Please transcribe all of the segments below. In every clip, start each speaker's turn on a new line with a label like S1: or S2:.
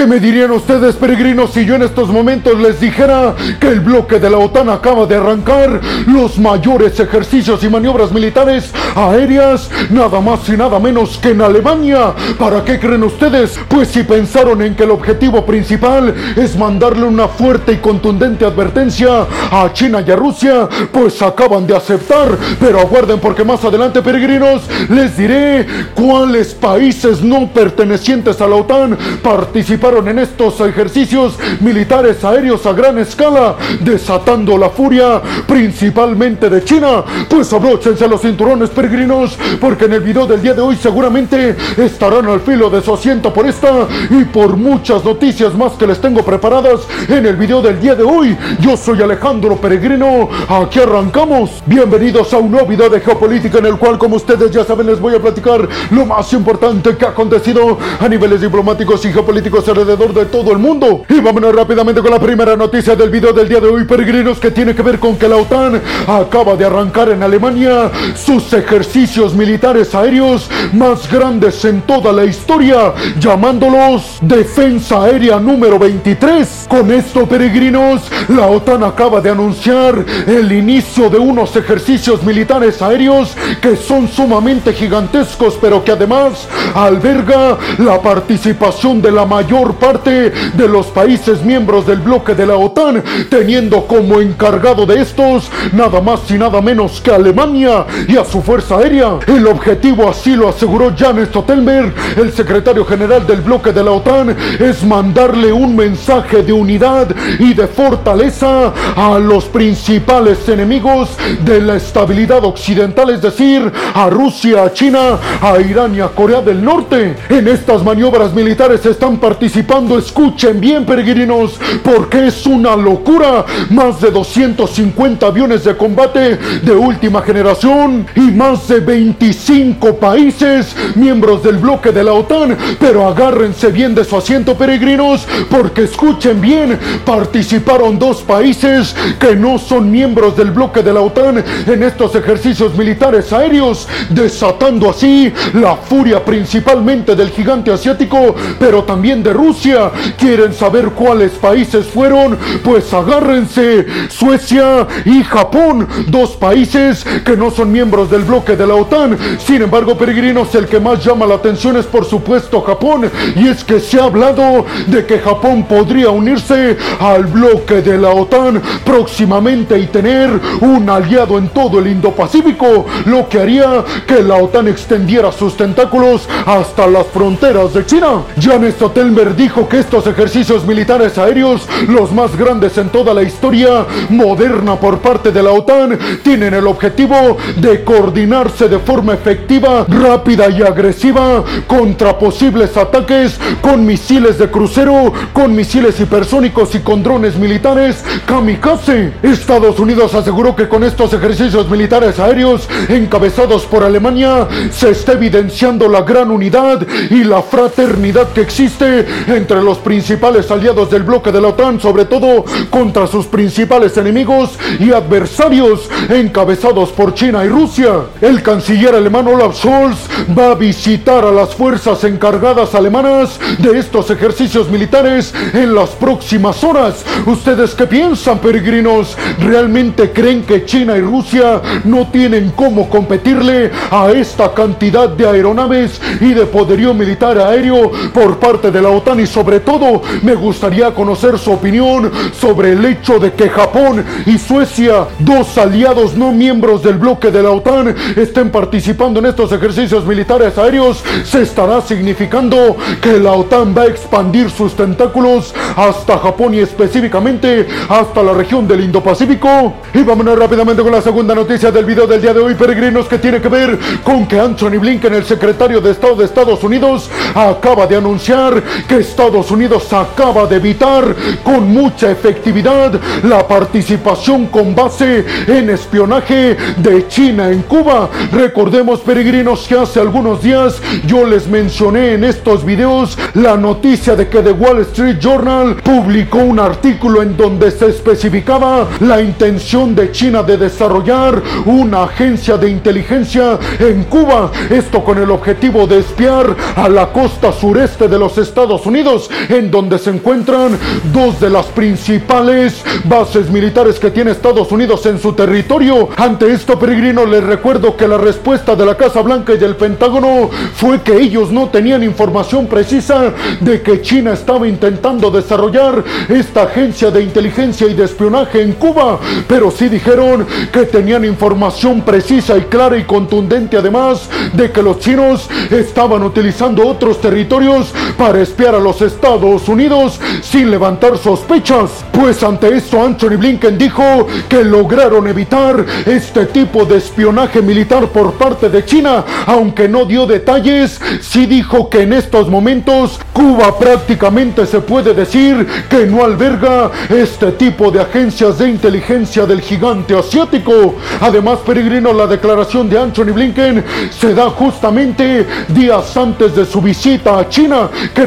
S1: ¿Qué me dirían ustedes, peregrinos, si yo en estos momentos les dijera que el bloque de la OTAN acaba de arrancar los mayores ejercicios y maniobras militares aéreas, nada más y nada menos que en Alemania? ¿Para qué creen ustedes? Pues si pensaron en que el objetivo principal es mandarle una fuerte y contundente advertencia a China y a Rusia, pues acaban de aceptar. Pero aguarden porque más adelante, peregrinos, les diré cuáles países no pertenecientes a la OTAN participaron en estos ejercicios militares aéreos a gran escala, desatando la furia principalmente de China. Pues abróchense los cinturones, peregrinos, porque en el video del día de hoy seguramente estarán al filo de su asiento por esta y por muchas noticias más que les tengo preparadas en el video del día de hoy. Yo soy Alejandro Peregrino, aquí arrancamos. Bienvenidos a un nuevo video de geopolítica en el cual, como ustedes ya saben, les voy a platicar lo más importante que ha acontecido a niveles diplomáticos y geopolíticos alrededor de todo el mundo. Y vámonos rápidamente con la primera noticia del video del día de hoy, peregrinos, que tiene que ver con que la OTAN acaba de arrancar en Alemania sus ejercicios militares aéreos más grandes en toda la historia, llamándolos Defensa Aérea número 23. Con esto, peregrinos, la OTAN acaba de anunciar el inicio de unos ejercicios militares aéreos que son sumamente gigantescos, pero que además alberga la participación de la mayor parte de los países miembros del bloque de la OTAN, teniendo como encargado de estos nada más y nada menos que Alemania y a su fuerza aérea. El objetivo, así lo aseguró Jan Stoltenberg, el secretario general del bloque de la OTAN, es mandarle un mensaje de unidad y de fortaleza a los principales enemigos de la estabilidad occidental, es decir, a Rusia, a China, a Irán y a Corea del Norte. En estas maniobras militares están participando, escuchen bien peregrinos, porque es una locura. Más de 250 aviones de combate de última generación y más de 25 países miembros del bloque de la OTAN. Pero agárrense bien de su asiento peregrinos, porque escuchen bien, participaron dos países que no son miembros del bloque de la OTAN en estos ejercicios militares aéreos, desatando así la furia principalmente del gigante asiático, pero también de Rusia. ¿Quieren saber cuáles países fueron? Pues agárrense, Suecia y Japón, dos países que no son miembros del bloque de la OTAN. Sin embargo, peregrinos, el que más llama la atención es por supuesto Japón, y es que se ha hablado de que Japón podría unirse al bloque de la OTAN próximamente y tener un aliado en todo el Indo-Pacífico, lo que haría que la OTAN extendiera sus tentáculos hasta las fronteras de China. Jan Stoltenberg dijo que estos ejercicios militares aéreos, los más grandes en toda la historia moderna por parte de la OTAN, tienen el objetivo de coordinarse de forma efectiva, rápida y agresiva contra posibles ataques con misiles de crucero, con misiles hipersónicos y con drones militares kamikaze. Estados Unidos aseguró que con estos ejercicios militares aéreos encabezados por Alemania se está evidenciando la gran unidad y la fraternidad que existe entre los principales aliados del bloque de la OTAN, sobre todo contra sus principales enemigos y adversarios encabezados por China y Rusia. El canciller alemán Olaf Scholz va a visitar a las fuerzas encargadas alemanas de estos ejercicios militares en las próximas horas. ¿Ustedes qué piensan, peregrinos? ¿Realmente creen que China y Rusia no tienen cómo competirle a esta cantidad de aeronaves y de poderío militar aéreo por parte de la OTAN? Y sobre todo, me gustaría conocer su opinión sobre el hecho de que Japón y Suecia, dos aliados no miembros del bloque de la OTAN, estén participando en estos ejercicios militares aéreos. Se estará significando que la OTAN va a expandir sus tentáculos hasta Japón y específicamente hasta la región del Indo-Pacífico. Y vámonos rápidamente con la segunda noticia del video del día de hoy, peregrinos, que tiene que ver con que Anthony Blinken, el secretario de Estado de Estados Unidos, acaba de anunciar que Estados Unidos acaba de evitar con mucha efectividad la participación con base en espionaje de China en Cuba. Recordemos, peregrinos, que hace algunos días yo les mencioné en estos videos la noticia de que The Wall Street Journal publicó un artículo en donde se especificaba la intención de China de desarrollar una agencia de inteligencia en Cuba. Esto con el objetivo de espiar a la costa sureste de los Estados Unidos Unidos, en donde se encuentran dos de las principales bases militares que tiene Estados Unidos en su territorio. Ante esto, peregrino, les recuerdo que la respuesta de la Casa Blanca y del Pentágono fue que ellos no tenían información precisa de que China estaba intentando desarrollar esta agencia de inteligencia y de espionaje en Cuba, pero sí dijeron que tenían información precisa y clara y contundente además de que los chinos estaban utilizando otros territorios para espiar a los Estados Unidos sin levantar sospechas. Pues ante esto Anthony Blinken dijo que lograron evitar este tipo de espionaje militar por parte de China, aunque no dio detalles, sí dijo que en estos momentos Cuba prácticamente se puede decir que no alberga este tipo de agencias de inteligencia del gigante asiático. Además, peregrino, la declaración de Anthony Blinken se da justamente días antes de su visita a China, que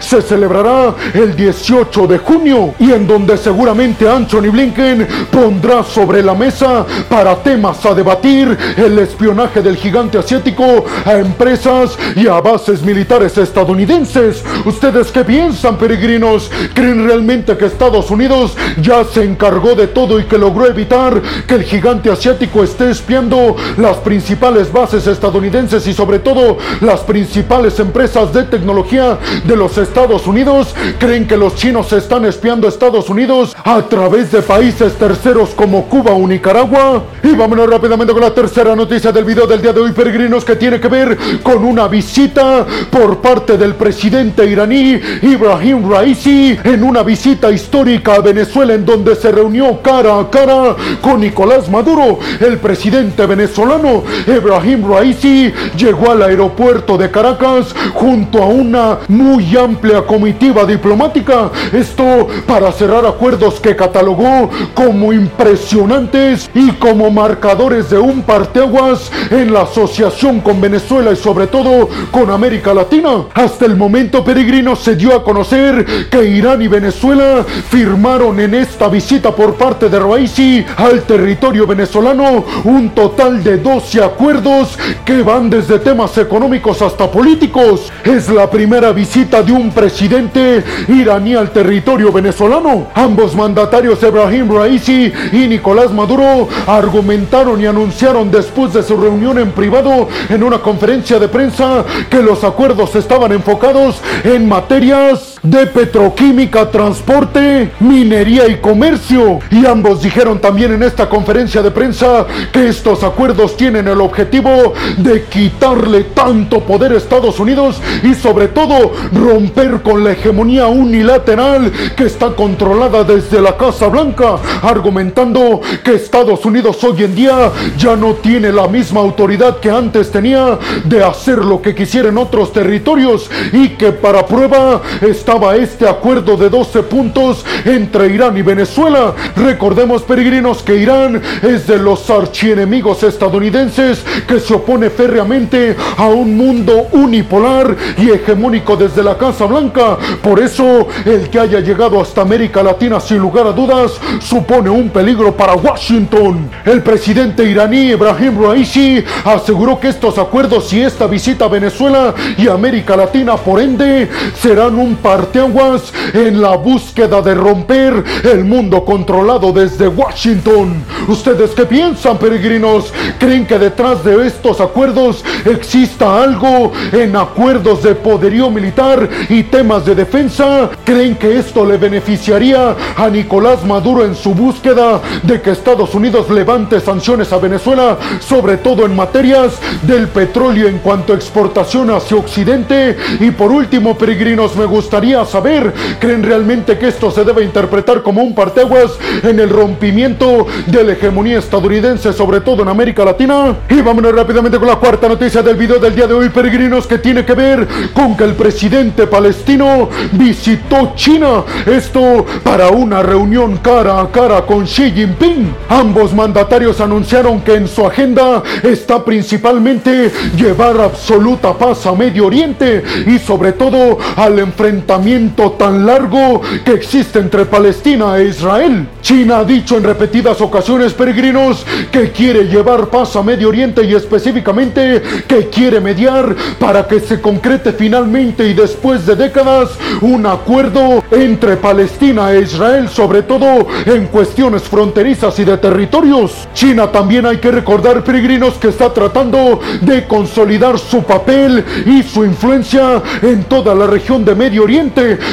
S1: se celebrará el 18 de junio y en donde seguramente Anthony Blinken pondrá sobre la mesa para temas a debatir el espionaje del gigante asiático a empresas y a bases militares estadounidenses. ¿Ustedes qué piensan, peregrinos? ¿Creen realmente que Estados Unidos ya se encargó de todo y que logró evitar que el gigante asiático esté espiando las principales bases estadounidenses y sobre todo las principales empresas de tecnología de los Estados Unidos? ¿Creen que los chinos están espiando a Estados Unidos a través de países terceros como Cuba o Nicaragua? Y vámonos rápidamente con la tercera noticia del video del día de hoy, peregrinos, que tiene que ver con una visita por parte del presidente iraní Ibrahim Raisi en una visita histórica a Venezuela en donde se reunió cara a cara con Nicolás Maduro. El presidente venezolano Ibrahim Raisi llegó al aeropuerto de Caracas junto a una muy amplia comitiva diplomática. Esto para cerrar acuerdos que catalogó como impresionantes y como marcadores de un parteaguas en la asociación con Venezuela y sobre todo con América Latina. Hasta el momento peregrino se dio a conocer que Irán y Venezuela firmaron en esta visita por parte de Raisi al territorio venezolano un total de 12 acuerdos que van desde temas económicos hasta políticos. Es la primera visita de un presidente iraní al territorio venezolano. Ambos mandatarios Ibrahim Raisi y Nicolás Maduro argumentaron y anunciaron después de su reunión en privado en una conferencia de prensa que los acuerdos estaban enfocados en materias de petroquímica, transporte, minería y comercio. Y ambos dijeron también en esta conferencia de prensa que estos acuerdos tienen el objetivo de quitarle tanto poder a Estados Unidos y sobre todo romper con la hegemonía unilateral que está controlada desde la Casa Blanca, argumentando que Estados Unidos hoy en día ya no tiene la misma autoridad que antes tenía de hacer lo que quisiera en otros territorios y que para prueba este acuerdo de 12 puntos entre Irán y Venezuela. Recordemos, peregrinos, que Irán es de los archienemigos estadounidenses que se opone férreamente a un mundo unipolar y hegemónico desde la Casa Blanca. Por eso, el que haya llegado hasta América Latina sin lugar a dudas supone un peligro para Washington. El presidente iraní Ibrahim Raisi aseguró que estos acuerdos y esta visita a Venezuela y América Latina, por ende, serán un parteaguas en la búsqueda de romper el mundo controlado desde Washington. ¿Ustedes qué piensan, peregrinos? ¿Creen que detrás de estos acuerdos exista algo en acuerdos de poderío militar y temas de defensa? ¿Creen que esto le beneficiaría a Nicolás Maduro en su búsqueda de que Estados Unidos levante sanciones a Venezuela, sobre todo en materias del petróleo en cuanto a exportación hacia Occidente? Y por último, peregrinos, me gustaría saber, ¿creen realmente que esto se debe interpretar como un parteaguas en el rompimiento de la hegemonía estadounidense, sobre todo en América Latina? Y vámonos rápidamente con la cuarta noticia del video del día de hoy, peregrinos, que tiene que ver con que el presidente palestino visitó China. Esto para una reunión cara a cara con Xi Jinping. Ambos mandatarios anunciaron que en su agenda está principalmente llevar absoluta paz a Medio Oriente y sobre todo al enfrentamiento enfrentamiento tan largo que existe entre Palestina e Israel. China ha dicho en repetidas ocasiones, peregrinos, que quiere llevar paz a Medio Oriente y específicamente que quiere mediar para que se concrete finalmente y después de décadas un acuerdo entre Palestina e Israel, sobre todo en cuestiones fronterizas y de territorios. China también hay que recordar, peregrinos, que está tratando de consolidar su papel y su influencia en toda la región de Medio Oriente,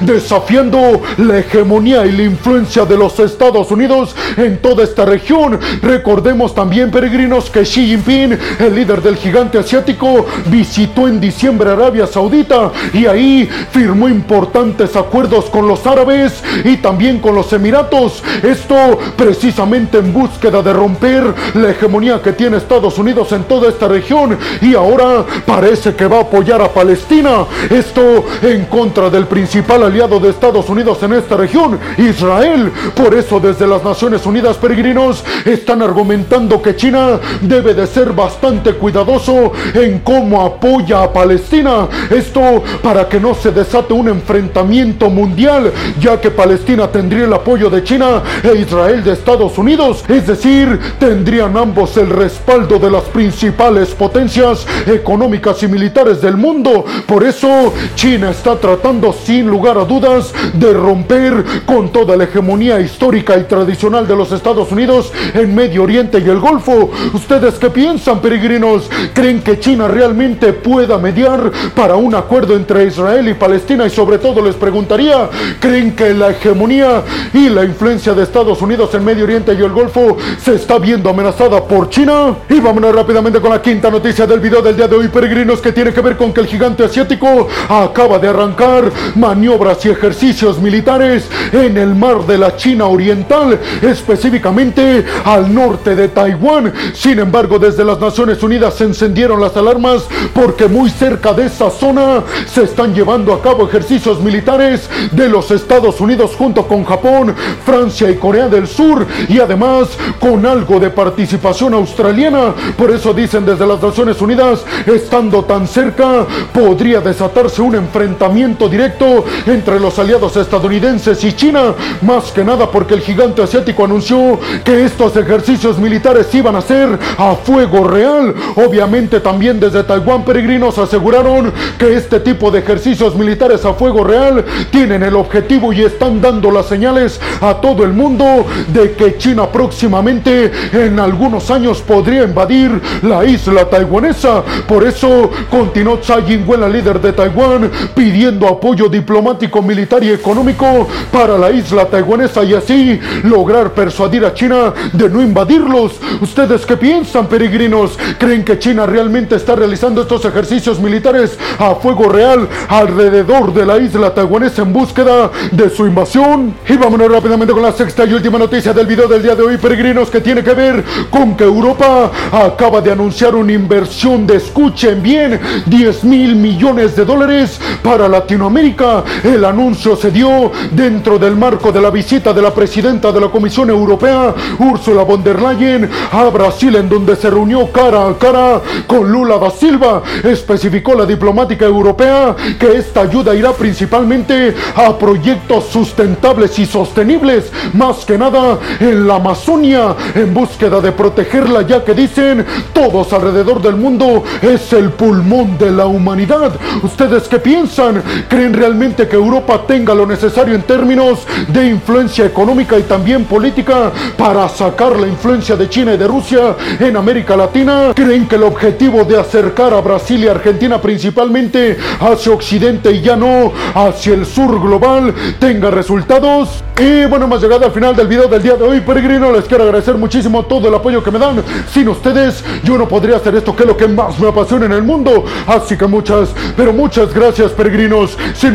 S1: desafiando la hegemonía y la influencia de los Estados Unidos en toda esta región. Recordemos también, peregrinos, que Xi Jinping, el líder del gigante asiático, visitó en diciembre Arabia Saudita y ahí firmó importantes acuerdos con los árabes y también con los Emiratos. Esto precisamente en búsqueda de romper la hegemonía que tiene Estados Unidos en toda esta región y ahora parece que va a apoyar a Palestina. Esto en contra del principal aliado de Estados Unidos en esta región, Israel. Por eso desde las Naciones Unidas peregrinos están argumentando que China debe de ser bastante cuidadoso en cómo apoya a Palestina. Esto para que no se desate un enfrentamiento mundial, ya que Palestina tendría el apoyo de China e Israel de Estados Unidos. Es decir, tendrían ambos el respaldo de las principales potencias económicas y militares del mundo. Por eso China está tratando sin lugar a dudas de romper con toda la hegemonía histórica y tradicional de los Estados Unidos en Medio Oriente y el Golfo. ¿Ustedes qué piensan, peregrinos? ¿Creen que China realmente pueda mediar para un acuerdo entre Israel y Palestina? Y sobre todo les preguntaría, ¿creen que la hegemonía y la influencia de Estados Unidos en Medio Oriente y el Golfo se está viendo amenazada por China? Y vámonos rápidamente con la quinta noticia del video del día de hoy, peregrinos, que tiene que ver con que el gigante asiático acaba de arrancar maniobras y ejercicios militares en el mar de la China Oriental, específicamente al norte de Taiwán. Sin embargo, desde las Naciones Unidas se encendieron las alarmas porque muy cerca de esa zona se están llevando a cabo ejercicios militares de los Estados Unidos junto con Japón, Francia y Corea del Sur y además con algo de participación australiana. Por eso dicen desde las Naciones Unidas, estando tan cerca, podría desatarse un enfrentamiento directo entre los aliados estadounidenses y China, más que nada porque el gigante asiático anunció que estos ejercicios militares iban a ser a fuego real. Obviamente también desde Taiwán peregrinos aseguraron que este tipo de ejercicios militares a fuego real tienen el objetivo y están dando las señales a todo el mundo de que China próximamente en algunos años podría invadir la isla taiwanesa. Por eso continuó Tsai Ing-wen, la líder de Taiwán, pidiendo apoyo diplomático, militar y económico para la isla taiwanesa y así lograr persuadir a China de no invadirlos. ¿Ustedes qué piensan, peregrinos? ¿Creen que China realmente está realizando estos ejercicios militares a fuego real alrededor de la isla taiwanesa en búsqueda de su invasión? Y vámonos rápidamente con la sexta y última noticia del video del día de hoy, peregrinos, que tiene que ver con que Europa acaba de anunciar una inversión de, escuchen bien, 10 mil millones de dólares para Latinoamérica. El anuncio se dio dentro del marco de la visita de la presidenta de la Comisión Europea, Ursula von der Leyen, a Brasil, en donde se reunió cara a cara con Lula da Silva. Especificó la diplomática europea que esta ayuda irá principalmente a proyectos sustentables y sostenibles, más que nada en la Amazonia, en búsqueda de protegerla, ya que dicen todos alrededor del mundo es el pulmón de la humanidad. ¿Ustedes qué piensan? ¿Creen realmente que Europa tenga lo necesario en términos de influencia económica y también política para sacar la influencia de China y de Rusia en América Latina? ¿Creen que el objetivo de acercar a Brasil y Argentina principalmente hacia Occidente y ya no hacia el sur global tenga resultados? Y bueno, hemos llegado al final del video del día de hoy, peregrino. Les quiero agradecer muchísimo todo el apoyo que me dan. Sin ustedes, yo no podría hacer esto que es lo que más me apasiona en el mundo. Así que muchas, pero muchas gracias, peregrinos. Sin